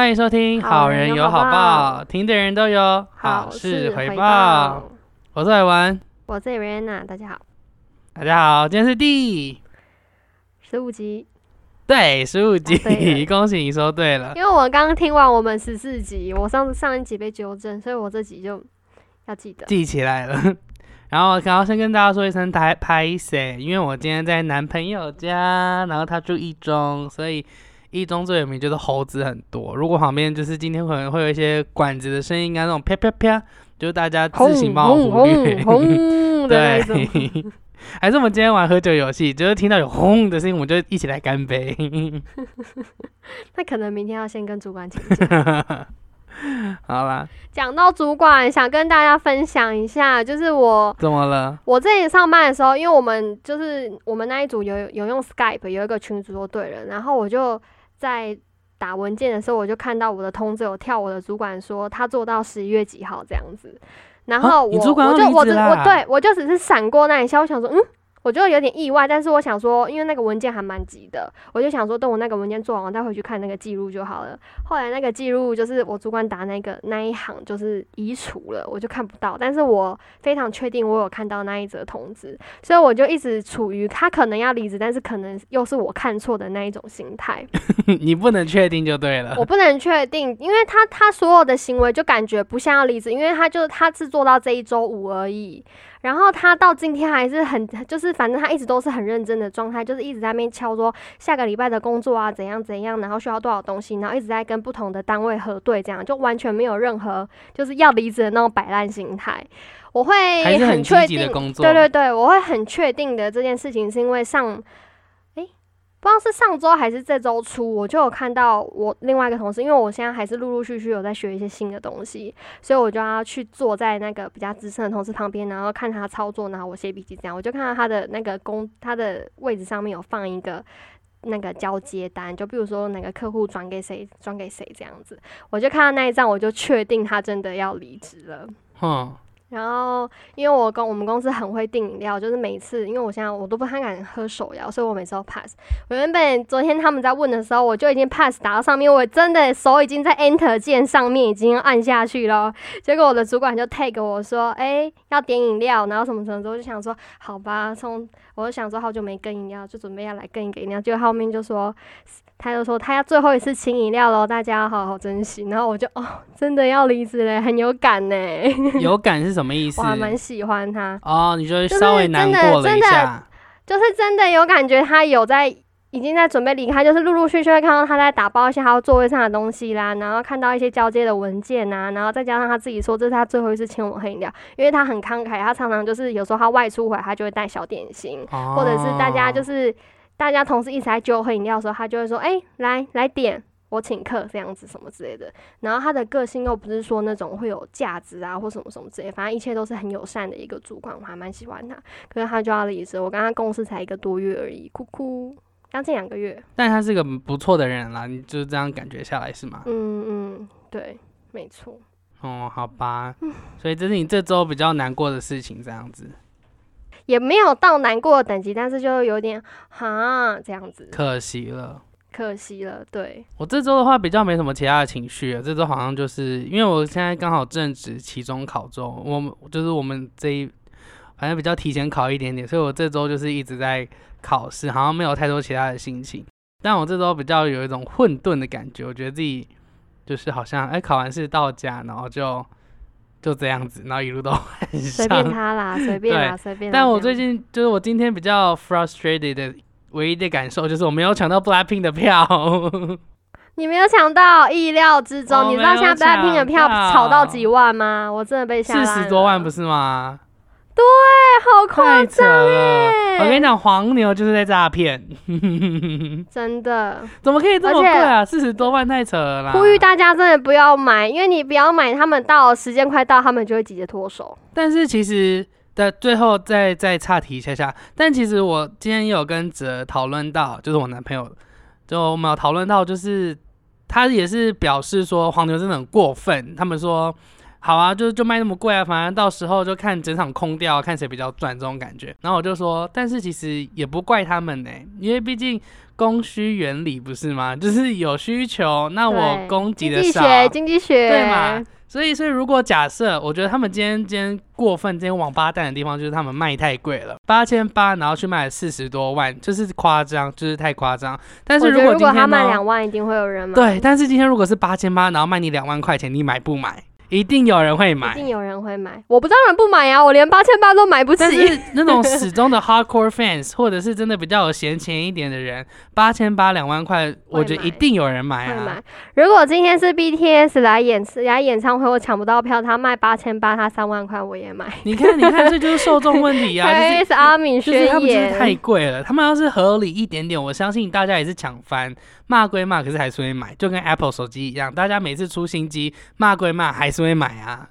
欢迎收听《好人有好报》，听的人都有好事回报。我是海文，我是 Rena，大家好，大家好，今天是第十五集，对，十五集，恭喜你说对了。因为我刚刚听完我们十四集，我上上一集被纠正，所以我这集就要记得记起来了。然后，刚刚先跟大家说一声拍拍谁，因为我今天在男朋友家，然后他住一中，所以。一中最有名就是猴子很多，如果旁边就是今天可能会有一些管子的声音啊，那种啪啪啪，就是大家自行帮我忽略。对，还是我们今天玩喝酒游戏，就是听到有轰的声音，我们就一起来干杯。那可能明天要先跟主管请假。好啦，讲到主管，想跟大家分享一下，就是我怎么了？我这里上班的时候，因为我们就是我们那一组有有用 Skype，有一个群组就对了，然后我就。在打文件的时候，我就看到我的通知有跳，我的主管说他做到十一月几号这样子，然后我我就我就我对我就只是闪过那一下，我想说嗯。我就有点意外，但是我想说，因为那个文件还蛮急的，我就想说，等我那个文件做完，我再回去看那个记录就好了。后来那个记录就是我主管打那个那一行就是移除了，我就看不到。但是我非常确定我有看到那一则通知，所以我就一直处于他可能要离职，但是可能又是我看错的那一种心态。你不能确定就对了。我不能确定，因为他他所有的行为就感觉不像要离职，因为他就他是做到这一周五而已。然后他到今天还是很，就是反正他一直都是很认真的状态，就是一直在那边敲说下个礼拜的工作啊怎样怎样，然后需要多少东西，然后一直在跟不同的单位核对，这样就完全没有任何就是要离职的那种摆烂心态。我会很确定，对对对，我会很确定的这件事情是因为上。不知道是上周还是这周初，我就有看到我另外一个同事，因为我现在还是陆陆续续有在学一些新的东西，所以我就要去坐在那个比较资深的同事旁边，然后看他操作，然后我写笔记这样。我就看到他的那个工，他的位置上面有放一个那个交接单，就比如说哪个客户转给谁，转给谁这样子。我就看到那一张，我就确定他真的要离职了。嗯。然后，因为我公我们公司很会订饮料，就是每次，因为我现在我都不太敢喝手摇，所以我每次都 pass。我原本昨天他们在问的时候，我就已经 pass 打到上面，我真的手已经在 enter 键上面已经按下去了。结果我的主管就 tag 我说：“哎，要点饮料，然后什么什么。”我就想说：“好吧。”从我就想说好久没跟饮料，就准备要来跟一个饮料。结果后面就说。他就说他要最后一次请饮料喽，大家要好好珍惜。然后我就哦，真的要离职嘞，很有感呢。有感是什么意思？我还蛮喜欢他哦。你就稍微难过了一下，就是真的有感觉，他有在已经在准备离开，就是陆陆续续会看到他在打包一些他座位上的东西啦，然后看到一些交接的文件啊，然后再加上他自己说这是他最后一次请我喝饮料，因为他很慷慨，他常常就是有时候他外出回来，他就会带小点心，或者是大家就是。大家同事一起来酒喝饮料的时候，他就会说：“哎，来来点，我请客这样子什么之类的。”然后他的个性又不是说那种会有价值啊或什么什么之类，反正一切都是很友善的一个主管，我还蛮喜欢他。可是他就要离职，我跟他共事才一个多月而已，哭哭，将近两个月。但他是个不错的人啦，你就是这样感觉下来是吗？嗯嗯，对，没错。哦，好吧，所以这是你这周比较难过的事情，这样子。也没有到难过的等级，但是就有点哈这样子，可惜了，可惜了。对我这周的话比较没什么其他的情绪，这周好像就是因为我现在刚好正值期中考中，我们就是我们这一反正比较提前考一点点，所以我这周就是一直在考试，好像没有太多其他的心情。但我这周比较有一种混沌的感觉，我觉得自己就是好像哎考完试到家，然后就。就这样子，然后一路都很随便他啦，随便啦，随便。但我最近就是我今天比较 frustrated 的唯一的感受就是我没有抢到 Blackpink 的票。你没有抢到，意料之中。你知道现在 Blackpink 的票炒到几万吗？我真的被吓四十多万不是吗？对，好夸张耶！我跟你讲，黄牛就是在诈骗，真的。怎么可以这么贵啊？四十多万太扯了啦！呼吁大家真的不要买，因为你不要买，他们到时间快到，他们就会直接脱手。但是其实的最后再再岔题一下下，但其实我今天有跟哲讨论到，就是我男朋友，就我们有讨论到，就是他也是表示说黄牛真的很过分，他们说。好啊，就就卖那么贵啊，反正到时候就看整场空掉，看谁比较赚这种感觉。然后我就说，但是其实也不怪他们呢、因为毕竟供需原理不是吗？就是有需求，那我供给的少，经济学，经济学，对嘛？所以，所以如果假设，我觉得他们今天今天过分，今天王八蛋的地方就是他们卖太贵了，八千八，然后去卖四十多万，就是夸张，就是太夸张。但是我觉得如果他果今天？卖两万，一定会有人买，对，但是今天如果是八千八，然后卖你两万块钱，你买不买？一定有人会买一买。定有人会买。我不当然不买呀，我连八千八都买不但起。是那种始终的 hardcore fans，或者是真的比较有闲钱一点的人，八千八两万块，我觉得一定有人买啊会买。。如果今天是 BTS 来演来演唱会，我抢不到票，他卖八千八，他三万块我也买。你看，你看，这就是受众问题啊，就是 Chris 阿敏就是他们就是太言，贵了，他们要是合理一点点，我相信大家也是抢翻，骂归骂，可是还是会买，就跟 Apple 手机一样，大家每次出新机，骂归骂，还是会买啊。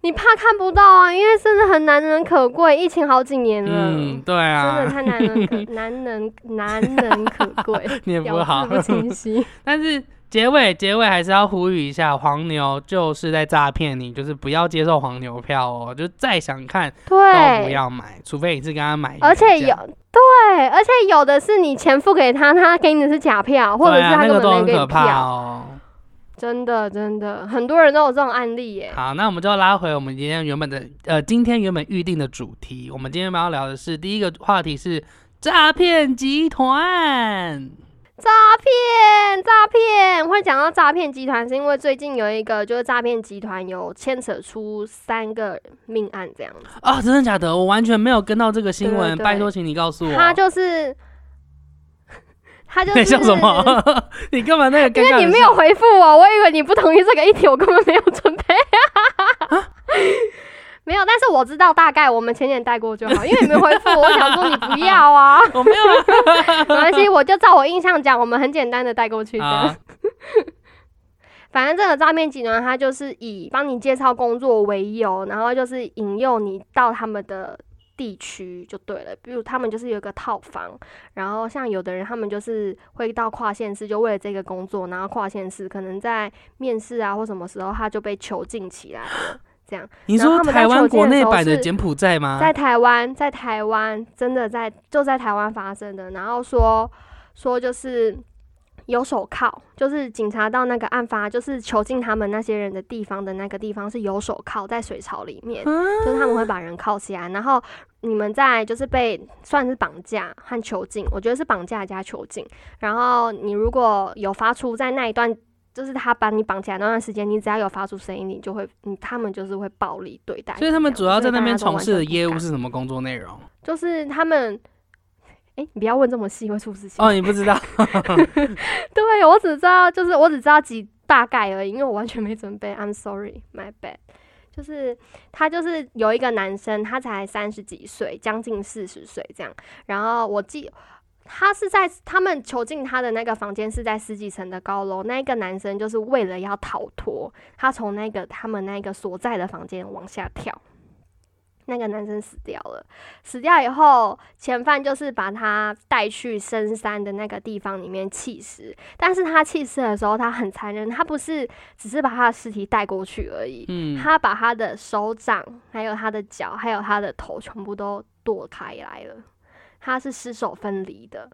你怕看不到啊？因为真的很难能可贵，疫情好几年了。嗯，对真的啊，太难能可 难能难能可贵，念不咬好字。不清晰。但是结尾结尾还是要呼吁一下，黄牛就是在诈骗你，就是不要接受黄牛票哦，就再想看都不，要买，除非你是跟他买，而且有对，而且有的是你钱付给他，他给你的是假票，或者是他根本没给票。哦。真的真的，很多人都有这种案例耶。好，那我们就拉回我们今天原本的呃，今天原本预定的主题。我们今天要聊的是第一个话题是诈骗集团。诈骗，诈骗，会讲到诈骗集团，是因为最近有一个就是诈骗集团有牵扯出三个命案这样子。啊、真的假的？我完全没有跟到这个新闻，拜托，请你告诉我。他就是，他就 你是笑什么？你干嘛那个？因为你没有，回复我，我以为你不同意这个议题，我根本没有准备。没有，但是我知道大概，我们浅浅带过就好，因为你没回复 我，想说你不要啊，我没有啊 没关系，我就照我印象讲，我们很简单的带过去的。啊。反正这个诈骗集团，他就是以帮你介绍工作为由，然后就是引诱你到他们的地区就对了。比如他们就是有一个套房，然后像有的人他们就是会到跨县市，就为了这个工作，然后跨县市可能在面试啊或什么时候他就被囚禁起来了。这样，你说台湾国内版的柬埔寨吗？在台湾，在台湾真的在就在台湾发生的，然后说说就是有手铐，就是警察到那个案发就是囚禁他们那些人的地方的那个地方是有手铐在水槽里面，就是他们会把人铐起来，然后你们在就是被算是绑架和囚禁，我觉得是绑架加囚禁，然后你如果有发出在那一段。就是他把你绑起来那段时间，你只要有发出声音，你就会，你他们就是会暴力对待。所以他们主要在那边从事的业务是什么工作内容？就是他们，哎、你不要问这么细，会出事情。哦，你不知道？对，我只知道，就是我只知道几大概而已，因为我完全没准备。I'm sorry, my bad。就是他就是有一个男生，他才三十几岁，将近四十岁这样。然后我记他是在他们囚禁他的那个房间是在十几层的高楼，那一个男生就是为了要逃脱，他从那个他们那个所在的房间往下跳。那个男生死掉了，死掉以后，嫌犯就是把他带去深山的那个地方里面弃尸。但是他弃尸的时候，他很残忍，他不是只是把他的尸体带过去而已，嗯，他把他的手掌、还有他的脚、还有他的头全部都剁开来了，他是尸首分离的。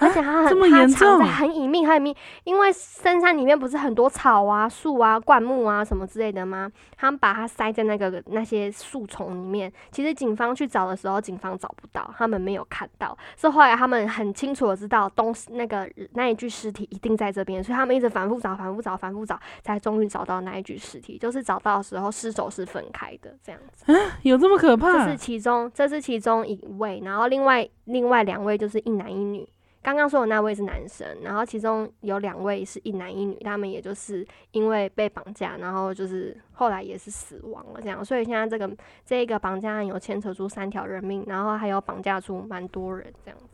而且他很，他严藏在重很隐秘、很隐秘，因为深山里面不是很多草啊、树啊、灌木啊什么之类的吗？他们把它塞在那个那些树丛里面。其实警方去找的时候，警方找不到，他们没有看到。是后来他们很清楚的知道东那个那一具尸体一定在这边，所以他们一直反复找、反复找、反复找，才终于找到那一具尸体。就是找到的时候，尸首是分开的，这样子。有这么可怕这是？其中，这是其中一位，然后另外另外两位就是一男一女。刚刚说的那位是男生，然后其中有两位是一男一女，他们也就是因为被绑架，然后就是后来也是死亡了这样，所以现在这个这一个绑架案有牵扯出三条人命，然后还有绑架出蛮多人这样子，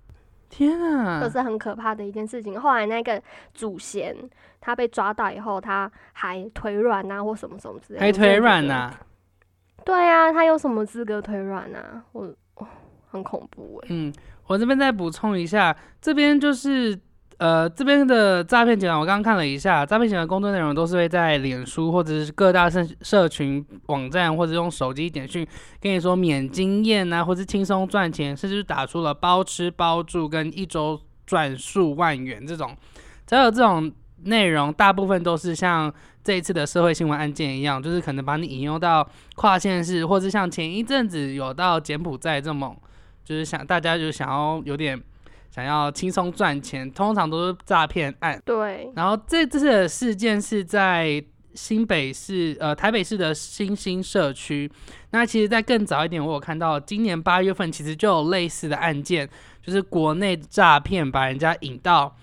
天啊这！是很可怕的一件事情。后来那个主嫌他被抓到以后，他还腿软啊或什么什么之类的，还腿软呐？对啊，他有什么资格腿软啊？我、哦很恐怖哎、嗯，我这边再补充一下，这边就是呃，这边的诈骗集团，我刚刚看了一下，诈骗集团工作内容都是会在脸书或者是各大社社群网站，或者用手机简讯跟你说免经验啊，或是轻松赚钱，甚至打出了包吃包住跟一周赚数万元这种，只有这种内容，大部分都是像这一次的社会新闻案件一样，就是可能把你引诱到跨县市，或是像前一阵子有到柬埔寨这么，就是想大家就想要有点。想要轻松赚钱，通常都是诈骗案。对，然后这这次的事件是在新北市，呃，台北市的新兴社区。那其实，在更早一点，我有看到今年八月份，其实就有类似的案件，就是国内诈骗把人家引到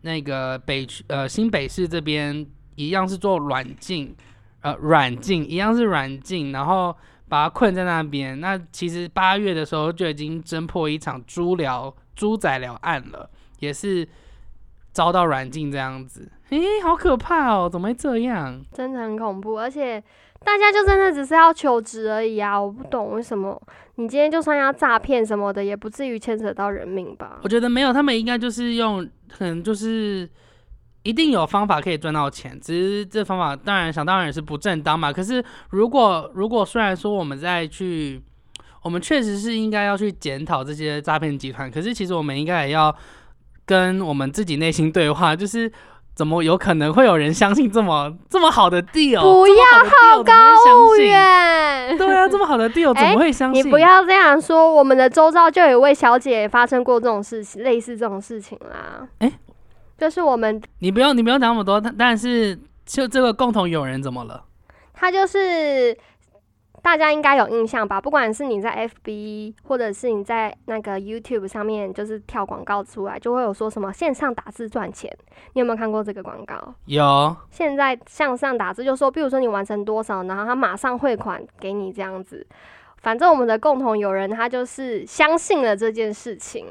那个北区，呃，新北市这边，一样是做软禁，呃，软禁一样是软禁，然后把他困在那边。那其实八月的时候就已经侦破一场猪疗。猪仔了案了，也是遭到软禁这样子，诶，好可怕哦！怎么会这样？真的很恐怖，而且大家就真的只是要求职而已啊！我不懂为什么你今天就算要诈骗什么的，也不至于牵扯到人命吧？我觉得没有，他们应该就是用，可能就是一定有方法可以赚到钱，只是这方法当然想当然也是不正当嘛。可是如果如果虽然说我们在去。我们确实是应该要去检讨这些诈骗集团，可是其实我们应该也要跟我们自己内心对话，就是怎么有可能会有人相信这么这么好的 deal？不要好高骛远。对啊，这么好的 deal 怎么会相信？你不要这样说，我们的周遭就有一位小姐发生过这种事情，类似这种事情啦。哎，就是我们，你不用你不用讲那么多，但是就这个共同友人怎么了？他就是。大家应该有印象吧？不管是你在 FB，或者是你在那个 YouTube 上面，就是跳广告出来，就会有说什么线上打字赚钱。你有没有看过这个广告？有。现在向上打字就说，比如说你完成多少，然后他马上汇款给你这样子。反正我们的共同友人他就是相信了这件事情，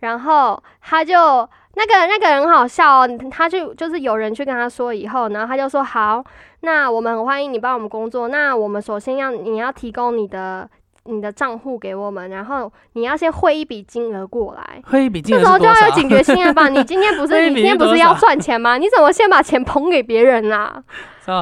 然后他就那个那个人很好笑哦，他就就是有人去跟他说以后，然后他就说好。那我们很欢迎你帮我们工作。那我们首先要你要提供你的你的账户给我们，然后你要先汇一笔金额过来。汇一笔金额这时候就要有警觉性了吧？你今天不是你今天不是要赚钱吗？你怎么先把钱捧给别人啦？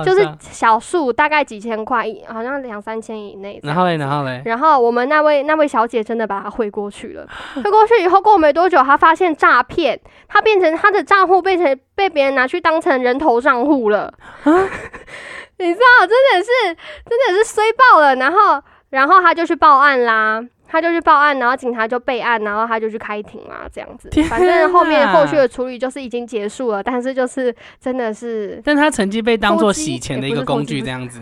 就是小数，大概几千块，好像两三千以内。然后嘞，然后嘞，然后我们那位那位小姐真的把它汇过去了。汇过去以后，过没多久，她发现诈骗，她变成她的账户变成被别人拿去当成人头账户了。你知道，真的是真的是衰爆了。然后，然后他就去报案啦。他就去报案，然后警察就备案，然后他就去开庭啦，这样子。反正后面后续的处理就是已经结束了，但是就是真的是。但他曾经被当做洗钱的一个工具，这样子。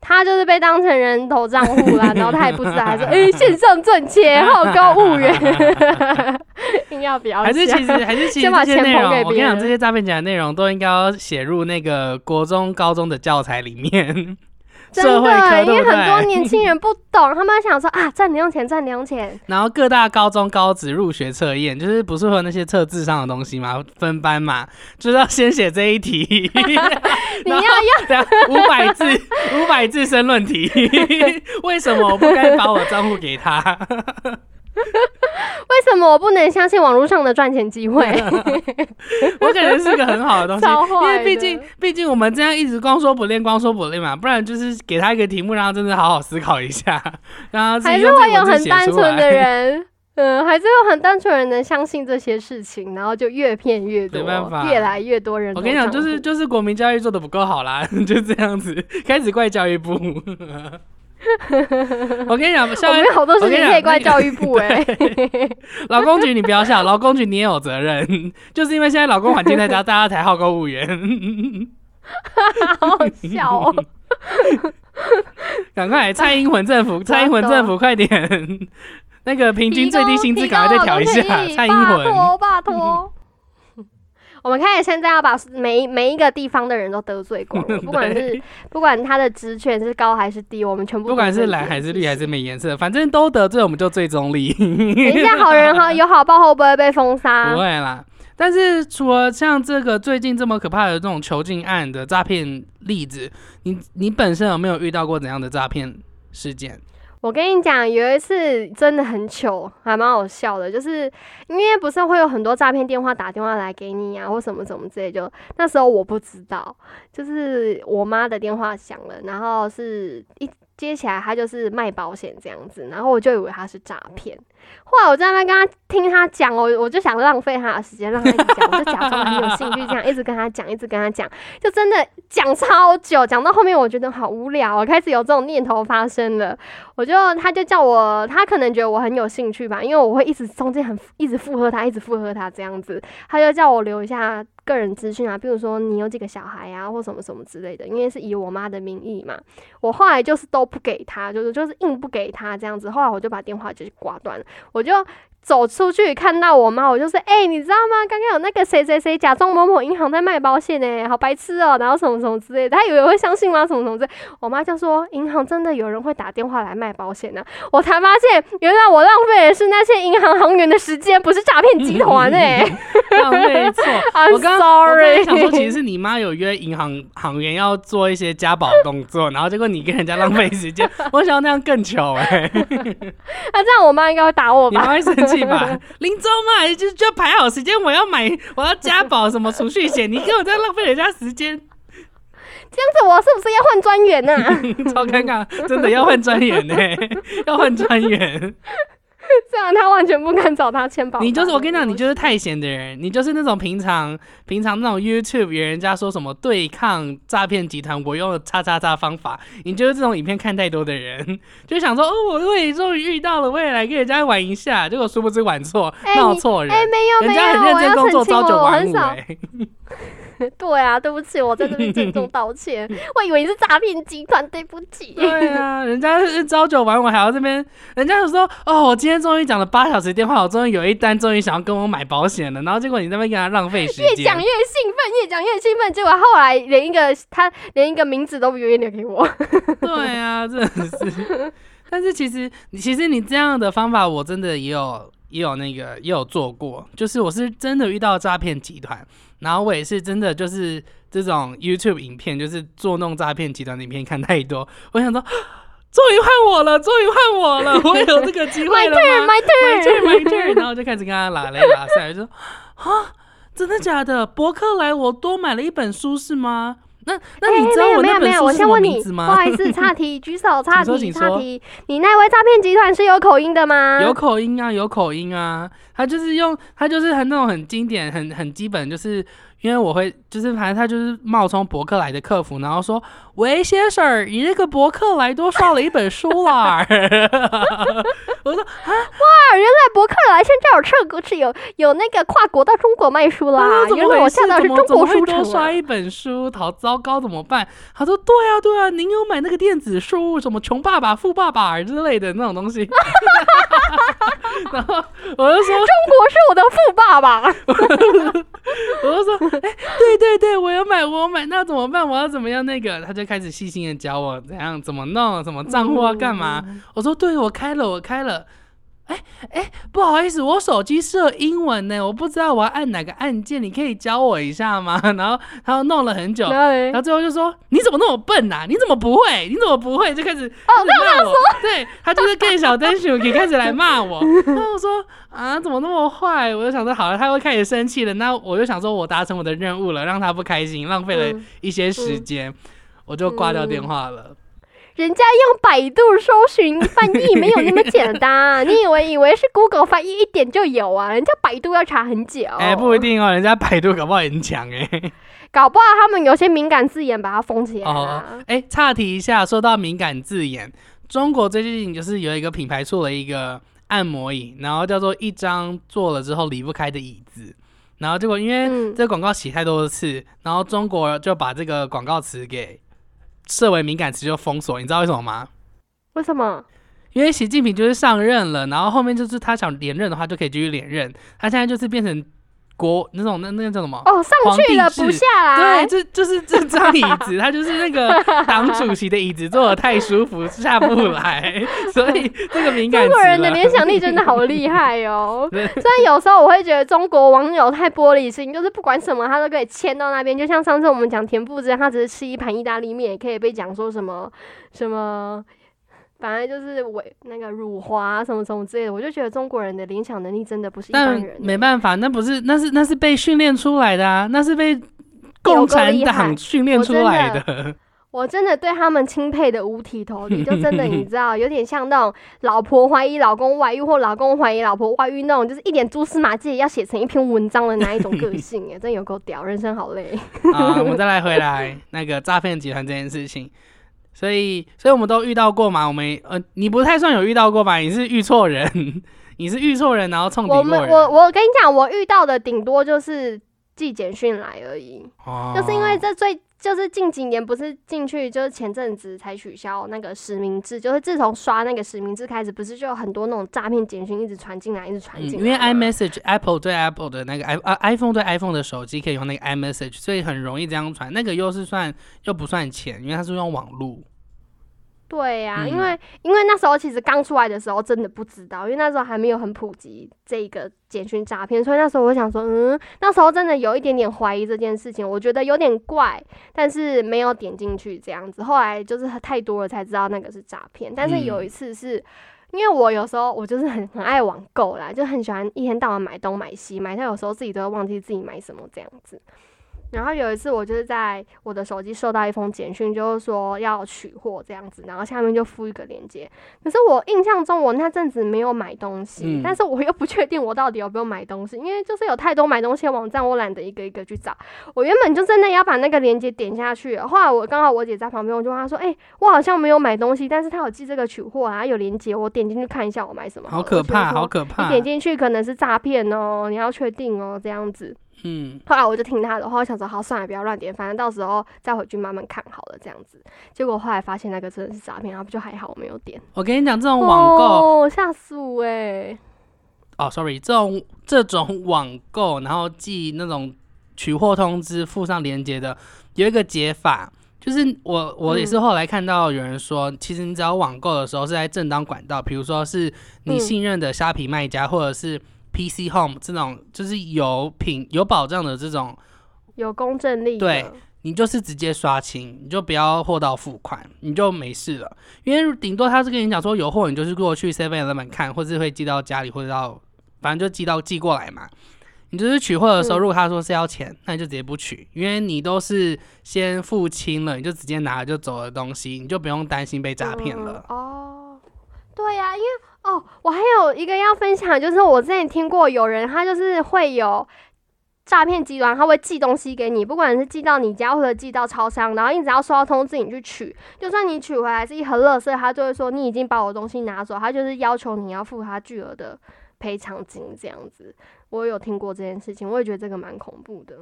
他就是被当成人头账户啦，然后他也不知道，还说哎线上赚钱，好高骛远，硬要表还是其实还是其实这些内容，我跟你讲，这些诈骗讲的内容都应该要写入那个国中高中的教材里面。真的，因为很多年轻人不懂，他们想说啊，赚零用钱，赚零用钱。然后各大高中高职入学测验，就是不是会有那些测智商的东西嘛？分班嘛，就是要先写这一题。你要要五百字，五百字申论题。为什么我不该把我账户给他？为什么我不能相信网络上的赚钱机会？我感觉是个很好的东西，因为毕竟毕竟我们这样一直光说不练，光说不练嘛，不然就是给他一个题目，让他真的好好思考一下，然后还是会有很单纯的人，嗯，还是有很单纯的人能相信这些事情，然后就越骗越多，没办法，越来越多人。我跟你讲，就是就是国民教育做的不够好啦，就这样子，开始怪教育部。我跟你讲，我们好多事情可以怪教育部哎。老公局，你不要笑，老公局你也有责任，就是因为现在老公环境在家，大家才好高骛远。好好笑哦！赶快，蔡英文政府，蔡英文政府，快点，那个平均最低薪资赶快再调一下，蔡英文，拜托，拜托。我们开始现在要把每每一个地方的人都得罪光，不管是不管他的职权是高还是低，我们全部不管是蓝还是绿还是没颜色，反正都得罪，我们就最中立。等一下，好人好有好报会不会被封杀？不会啦。但是除了像这个最近这么可怕的这种囚禁案的诈骗例子，你你本身有没有遇到过怎样的诈骗事件？我跟你讲，有一次真的很糗，还蛮好笑的，就是因为不是会有很多诈骗电话打电话来给你啊，或什么什么之类，就那时候我不知道，就是我妈的电话响了，然后是一接起来，她就是卖保险这样子，然后我就以为她是诈骗。后来我在那跟他听他讲，我我就想浪费他的时间，让他讲，我就假装很有兴趣，这样一直跟他讲，一直跟他讲，就真的讲超久，讲到后面我觉得好无聊，我开始有这种念头发生了。我就他就叫我，他可能觉得我很有兴趣吧，因为我会一直中间很一直附和他，一直附和他这样子，他就叫我留一下个人资讯啊，比如说你有几个小孩啊，或什么什么之类的，因为是以我妈的名义嘛。我后来就是都不给他，就是就是硬不给他这样子，后来我就把电话就挂断了。我就走出去看到我妈，我就说：“哎，你知道吗？刚刚有那个谁谁谁假装某某银行在卖保险呢，好白痴哦！然后什么什么之类的，他以为会相信吗？什么什么之类。我妈就说：银行真的有人会打电话来卖保险呢。我才发现，原来我浪费的是那些银行行员的时间，不是诈骗集团哎。没错，I'm sorry。想说，其实是你妈有约银行行员要做一些加保动作，然后结果你跟人家浪费时间。我想要那样更糗哎。那 这样我妈应该会打我吧？你妈会生气吧？林州嘛，就就排好时间，我要买，我要加保什么储蓄险，你给我在浪费人家时间。这样子，我是不是要换专员呢？超尴尬，真的要换专员呢，要换专员。这样他完全不敢找他签保。你就是我跟你讲，你就是太闲的人，你就是那种平常平常那种 YouTube 人家说什么对抗诈骗集团，我用了叉叉叉方法，你就是这种影片看太多的人，就想说哦，我也终于遇到了，我也来跟人家玩一下，结果殊不知玩错，闹错人，哎，没有没有，人家很认真工作，朝九晚五，哎。对啊，对不起，我在这边郑重 道歉。我以为你是诈骗集团，对不起。对啊，人家是朝九晚五，还要这边，人家就说哦，我今天终于讲了八小时电话，我终于有一单，终于想要跟我买保险了。然后结果你那边给他浪费时间，越讲越兴奋，越讲越兴奋，结果后来连一个他连一个名字都不愿意留给我。对啊，真的是。但是其实，其实你这样的方法，我真的也有也有那个也有做过，就是我是真的遇到诈骗集团。然后我也是真的，就是这种 YouTube 影片，就是做弄诈骗集团的影片看太多。我想说，终于换我了，终于换我了，我有这个机会了吗？My turn, my turn, my turn。然后就开始跟他拉来拉塞，就说啊，真的假的？博客来我多买了一本书是吗？那那你知道我那本书什么名字吗？不好意思，岔题，举手，岔题，岔题。你那位诈骗集团是有口音的吗？有口音啊，有口音啊。他就是用，他就是很那种很经典、很很基本，就是因为我会，就是反正他就是冒充博客来的客服，然后说：“喂，先生，你那个博客来多刷了一本书啦。”我说：“啊，哇，原来博客来现在有这个是有有那个跨国到中国卖书啦。原来我下到是中国书城。”多刷一本书，好糟糕，怎么办？他说：“对啊，对啊，您有买那个电子书，什么穷爸爸、富爸爸之类的那种东西。”然后我就说。中国是我的富爸爸，我就说，哎，对对对，我要买，我买，那怎么办？我要怎么样？那个他就开始细心的教我怎样怎么弄，什么账户要干嘛？我说，对，我开了，我开了。哎哎，不好意思，我手机设英文呢，我不知道我要按哪个按键，你可以教我一下吗？然后他又弄了很久，然后最后就说你怎么那么笨呐？你怎么不会？你怎么不会？就开始哦，骂我，对他就是更小灯熊，也开始来骂我。然后我说啊，怎么那么坏？我就想说好了，他会开始生气了。那我就想说我达成我的任务了，让他不开心，浪费了一些时间，我就挂掉电话了。人家用百度搜寻翻译没有那么简单，你以为以为是 Google 翻译一点就有啊？人家百度要查很久。哎，不一定哦，人家百度搞不好很强哎，搞不好他们有些敏感字眼把它封起来了。哎，岔题一下，说到敏感字眼，中国最近就是有一个品牌做了一个按摩椅，然后叫做一张坐了之后离不开的椅子，然后结果因为这个广告洗太多次，然后中国就把这个广告词给。设为敏感词就封锁，你知道为什么吗？为什么？因为习近平就是上任了，然后后面就是他想连任的话就可以继续连任，他现在就是变成。国那种那那个叫什么？哦，上去了不下来。对，这就是这张椅子，它就是那个党主席的椅子，坐的太舒服，下不来。所以这个敏感。中国人的联想力真的好厉害哦。虽然有时候我会觉得中国网友太玻璃心，就是不管什么他都可以签到那边。就像上次我们讲田馥甄，他只是吃一盘意大利面，也可以被讲说什么什么。反正就是尾那个辱华什么什么之类的，我就觉得中国人的联想能力真的不是一般人。没办法，那不是那是那是被训练出来的啊，那是被共产党训练出来的。我真的对他们钦佩的五体投地，就真的你知道，有点像那种老婆怀疑老公外遇或老公怀疑老婆外遇那种，就是一点蛛丝马迹要写成一篇文章的那一种个性，哎，真有够屌，人生好累。啊，我们再来回来 那个诈骗集团这件事情，所以，所以我们都遇到过嘛。我们呃，你不太算有遇到过吧？你是遇错人，你是遇错人，然后冲底我们。我我跟你讲，我遇到的顶多就是寄简讯来而已，哦就是因为这最就是近几年不是进去，就是前阵子才取消那个实名制，就是自从刷那个实名制开始，不是就有很多那种诈骗简讯一直传进来，一直传嗯，进因为。iMessage Apple 对 Apple 的那个 i 啊 iPhone 对 iPhone 的手机可以用那个 iMessage，所以很容易这样传。那个又是算又不算钱，因为它是用网络。对呀、嗯因为因为那时候其实刚出来的时候真的不知道，因为那时候还没有很普及这个简讯诈骗，所以那时候我想说，嗯，那时候真的有一点点怀疑这件事情，我觉得有点怪，但是没有点进去这样子。后来就是太多了才知道那个是诈骗，但是有一次是。因为我有时候我就是很很爱网购啦，就很喜欢一天到晚买东买西，买到有时候自己都会忘记自己买什么这样子。然后有一次，我就是在我的手机收到一封简讯，就是说要取货这样子，然后下面就附一个链接。可是我印象中，我那阵子没有买东西，嗯但是我又不确定我到底有没有买东西，因为就是有太多买东西的网站，我懒得一个一个去找。我原本就真的要把那个链接点下去了，后来我刚好我姐在旁边，我就问她说：“哎、我好像没有买东西，但是她有寄这个取货啊，有链接，我点进去看一下我买什么了。”好可怕，好可可怕你。点进去可能是诈骗哦，你要确定哦，这样子。嗯，后来我就听他的话，我想说好算了，不要乱点，反正到时候再回去慢慢看好了这样子。结果后来发现那个真的是诈骗，然后不就还好我没有点。我跟你讲，这种网购哦，吓死我哎！哦，sorry，这种这种网购，然后寄那种取货通知附上链接的，有一个解法，就是我我也是嗯后来看到有人说，其实你只要网购的时候是在正当管道，比如说是你嗯信任的虾皮卖家，或者是 PC Home 这种，就是有品有保障的这种，有公正力，对你就是直接刷清，你就不要货到付款，你就没事了。因为顶多他是跟你讲说有货，你就是过去 Seven Eleven 看，或是会寄到家里，或者到反正就寄到寄过来嘛。你就是取货的时候，嗯如果他说是要钱，那你就直接不取，因为你都是先付清了，你就直接拿了就走的东西，你就不用担心被诈骗了。哦，我还有一个要分享，就是我之前听过有人他就是会有诈骗集团，他会寄东西给你，不管是寄到你家或者寄到超商，然后你只要收到通知你去取，就算你取回来是一盒垃圾，他就会说你已经把我东西拿走，他就是要求你要付他巨额的赔偿金这样子。我有听过这件事情，我也觉得这个蛮恐怖的。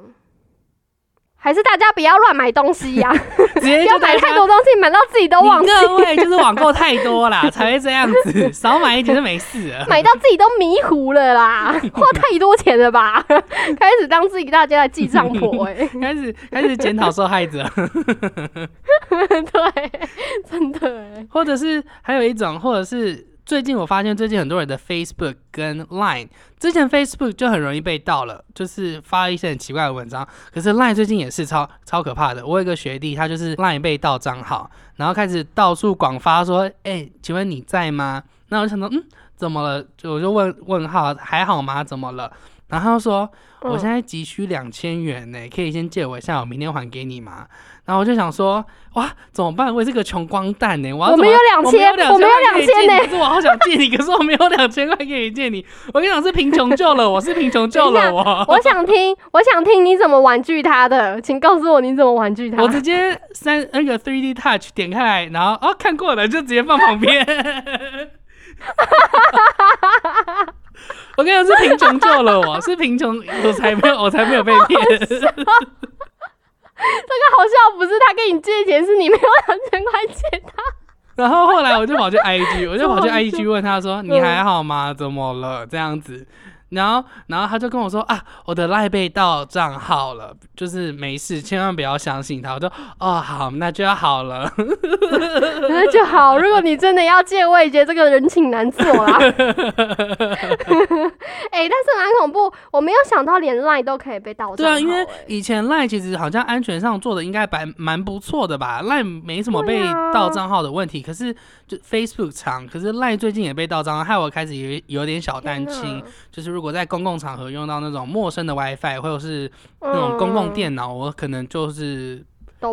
还是大家不要乱买东西呀、直接不要买太多东西，买到自己都忘记。各位就是网购太多啦，才会这样子，少买一点就没事了。买到自己都迷糊了啦，花太多钱了吧？开始当自己大家的记账婆哎、开始开始检讨受害者。对，真的哎、或者是还有一种，或者是最近我发现最近很多人的 Facebook 跟 Line，之前 Facebook 就很容易被盗了，就是发一些很奇怪的文章。可是 Line 最近也是超超可怕的。我有一个学弟，他就是 Line 被盗账号，然后开始到处广发说：“哎、请问你在吗？”那我就想到，嗯，怎么了？我就问问号，还好吗？怎么了？然后他就说：“我现在在急需两千元呢，可以先借我一下，我明天还给你吗？”然后我就想说，哇，怎么办？我也是个穷光蛋呢，我要怎么我没有两千，我没有两千呢、呢，可是我好想借你，可是我没有两千块可以借你。我跟你讲，是贫穷救了我，是贫穷救了我。我想听，我想听你怎么玩具他的，请告诉我你怎么玩具他。我直接三那个 three D touch 点开来，然后哦看过了，就直接放旁边。我跟你讲，是贫穷救了我，是贫穷，我才没有，我才没有被骗。这个好笑，不是他跟你借钱，是你没有两千块借他。然后后来我就跑去 IG，我就跑去 IG 问他说：“你还好吗？怎么了？”这样子，然后，然后他就跟我说啊，我的赖被盗账号了，就是没事，千万不要相信他。我说哦，好，那就要好了，那就好。如果你真的要借，我也觉得这个人情难做啦。哎、但是蛮恐怖，我没有想到连赖都可以被盗对啊，因为哎以前赖其实好像安全上做的应该蛮蛮不错的吧，赖没什么被盗账号的问题，可是就 Facebook 长，可是赖最近也被盗账号，害我开始有有点小担心，就是如果在公共场合用到那种陌生的 WiFi 或者是那种公共嗯电脑，我可能就是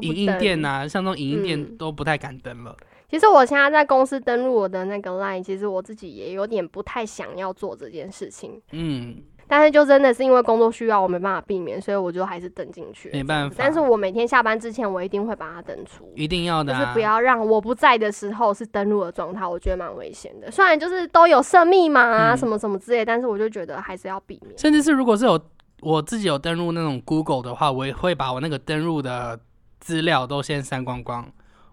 影印登。店啊、像这种影印店嗯。都不太敢登了。其实我现在在公司登录我的那个 line，其实我自己也有点不太想要做这件事情，嗯，但是就真的是因为工作需要，我没办法避免，所以我就还是登进去。没办法但是我每天下班之前，我一定会把它登出。一定要的、啊，就是不要让我不在的时候是登录的状态，我觉得蛮危险的。虽然就是都有设密码啊，嗯什么什么之类，但是我就觉得还是要避免。甚至是如果是有我自己有登录那种 Google 的话，我也会把我那个登录的资料都先删光光，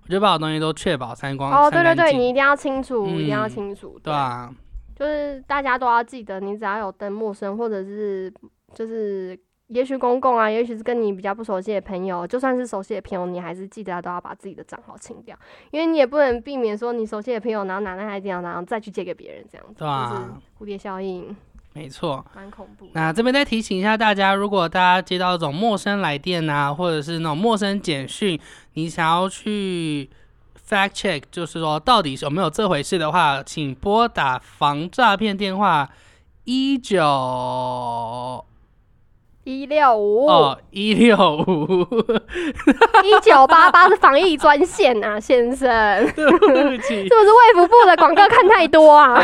我就把我东西都确保删光。哦，对对对，你一定要清楚，嗯一定要清楚。对啊，就是大家都要记得，你只要有登陌生或者是就是。也许公共啊，也许是跟你比较不熟悉的朋友，就算是熟悉的朋友，你还是记得都要把自己的账号清掉，因为你也不能避免说你熟悉的朋友，然后拿那台电脑，然后再去借给别人这样子，对啊就是蝴蝶效应，没错。蛮恐怖。那这边再提醒一下大家，如果大家接到这种陌生来电啊，或者是那种陌生简讯，你想要去 fact check，就是说到底有没有这回事的话，请拨打防诈骗电话一九一六五哦一六五，一九八八是防疫专线啊，先生，对不起是，不是卫福部的广告看太多啊？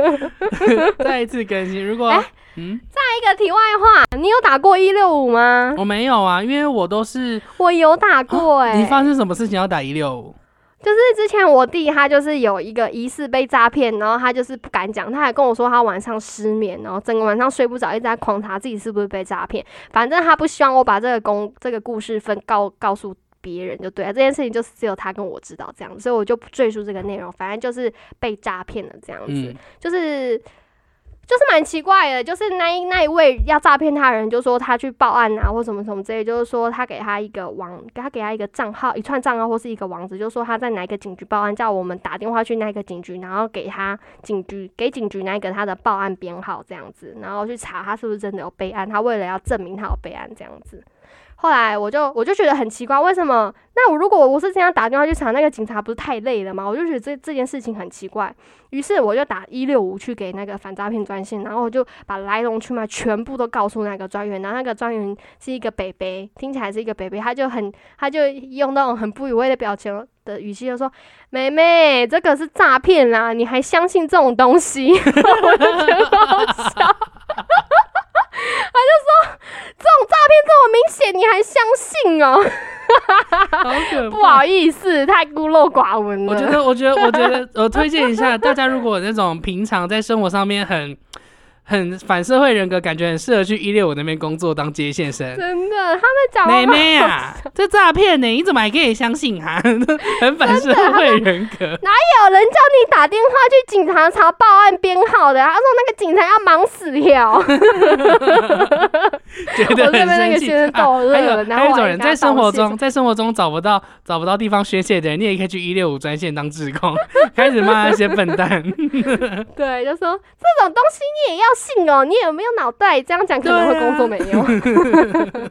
再一次更新。如果、哎嗯，一个题外话，你有打过一六五吗？我没有啊，因为我都是、我有打过哎、你发生什么事情要打一六五？就是之前我弟他就是有一个疑似被诈骗，然后他就是不敢讲，他还跟我说他晚上失眠，然后整个晚上睡不着，一直在狂查自己是不是被诈骗。反正他不希望我把这个公这个故事分告告诉别人就对了，这件事情就是只有他跟我知道这样子，所以我就不赘述这个内容，反正就是被诈骗了这样子。嗯，就是就是蛮奇怪的，就是那一那一位要诈骗他的人就说他去报案啊，或什么什么之类，就是说他给他一个网，给他给他一个账号，一串账号或是一个网址，就说他在哪一个警局报案，叫我们打电话去那个警局，然后给他警局给警局那个他的报案编号这样子，然后去查他是不是真的有备案，他为了要证明他有备案这样子。后来我就我就觉得很奇怪，为什么？那我如果我是这样打电话去查那个警察，不是太累了吗？我就觉得这这件事情很奇怪。于是我就打一六五去给那个反诈骗专线，然后我就把来龙去脉全部都告诉那个专员，然后那个专员是一个北北，听起来是一个北北，他就很他就用那种很不以为的表情的语气就说：“妹妹，这个是诈骗啦，你还相信这种东西？” 我就觉得好笑。他就说：“这种诈骗这么明显，你还相信哦、好可怕。不好意思，太孤陋寡闻了。我觉得，我觉得，我觉得，我推荐一下大家，如果那种平常在生活上面很很反社会人格，感觉很适合去一六五那边工作当接线生。真的，他们讲妹妹啊，这诈骗呢，你怎么还可以相信哈、很反社会人格。哪有人叫你打电话去警察查报案编号的，他说那个警察要忙死了。觉得我这边很生气那个先生啊逗乐还有还有一种人在生活中，在生活中找不到找不到地方宣泄的人，你也可以去一六五专线当志工，开始骂那些笨蛋。对，就说这种东西你也要信哦，你有没有脑袋？这样讲可能会工作没有。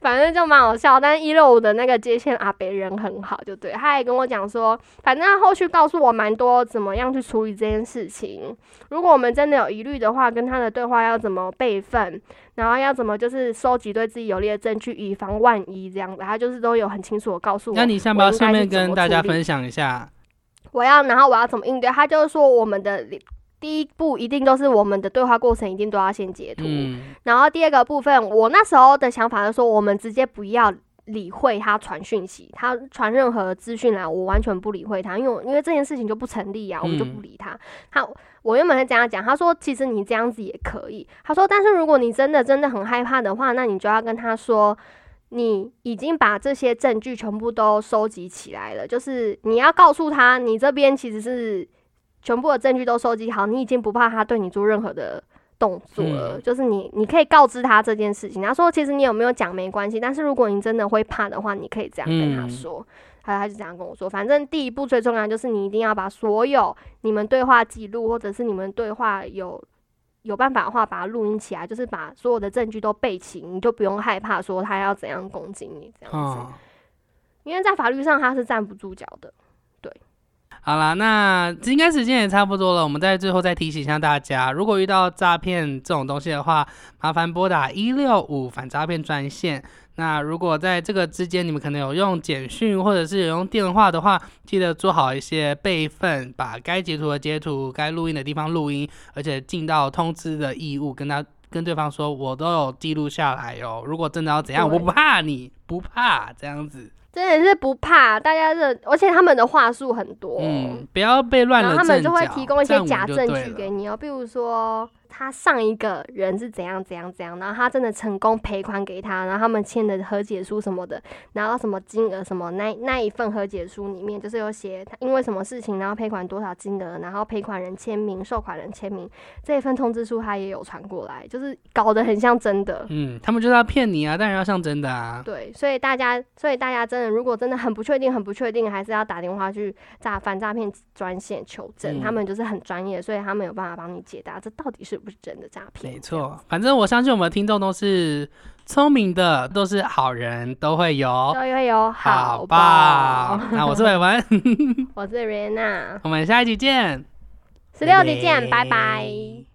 反正就蛮好笑，但是一六五的那个接线阿北人很好，就对，他也跟我讲说，反正他后续告诉我蛮多怎么样去处理这件事情。如果我们真的有疑虑的话，跟他的对话要怎么备份，然后要怎么就是收集对自己有利的证据，以防万一这样子，他就是都有很清楚的告诉我。那你想不要顺便跟大家分享一下？我要，然后我要怎么应对？他就是说，我们的第一步一定都是我们的对话过程一定都要先截图，嗯，然后第二个部分，我那时候的想法是说，我们直接不要理会他传讯息，他传任何资讯来，我完全不理会他，因为因为这件事情就不成立啊，我们就不理他。他我原本是这样讲，他说其实你这样子也可以，他说但是如果你真的真的很害怕的话，那你就要跟他说。你已经把这些证据全部都收集起来了，就是你要告诉他，你这边其实是全部的证据都收集好，你已经不怕他对你做任何的动作了，就是你你可以告知他这件事情。他说其实你有没有讲没关系，但是如果你真的会怕的话，你可以这样跟他说。他他就这样跟我说，反正第一步最重要就是你一定要把所有你们对话记录，或者是你们对话有有办法的话把它录音起来，就是把所有的证据都备齐，你就不用害怕说他要怎样攻击你这样子，因为在法律上他是站不住脚的。好啦，那应该时间也差不多了。我们在最后再提醒一下大家，如果遇到诈骗这种东西的话，麻烦拨打一六五反诈骗专线。那如果在这个之间你们可能有用简讯或者是有用电话的话，记得做好一些备份，把该截图的截图，该录音的地方录音，而且尽到通知的义务，跟他跟对方说，我都有记录下来哦。如果真的要怎样，我不怕你，不怕这样子。真的是不怕，大家的，而且他们的话术很多，嗯，不要被乱了然后他们就会提供一些假证据给你哦，比如说。他上一个人是怎样怎样怎样，然后他真的成功赔款给他，然后他们签的和解书什么的，拿到什么金额什么，那那一份和解书里面就是有写他因为什么事情，然后赔款多少金额，然后赔款人签名、受款人签名，这一份通知书他也有传过来，就是搞得很像真的。嗯，他们就是要骗你啊，当然要像真的啊。对，所以大家，所以大家真的如果真的很不确定、很不确定，还是要打电话去诈反诈骗专线求证，他们就是很专业，所以他们有办法帮你解答这到底是。不是真的诈骗，没错。反正我相信我们听众都是聪明的，都是好人，都会有，都会有好报。那我是伟文，我是瑞娜，我们下一集见，十六集见，拜拜。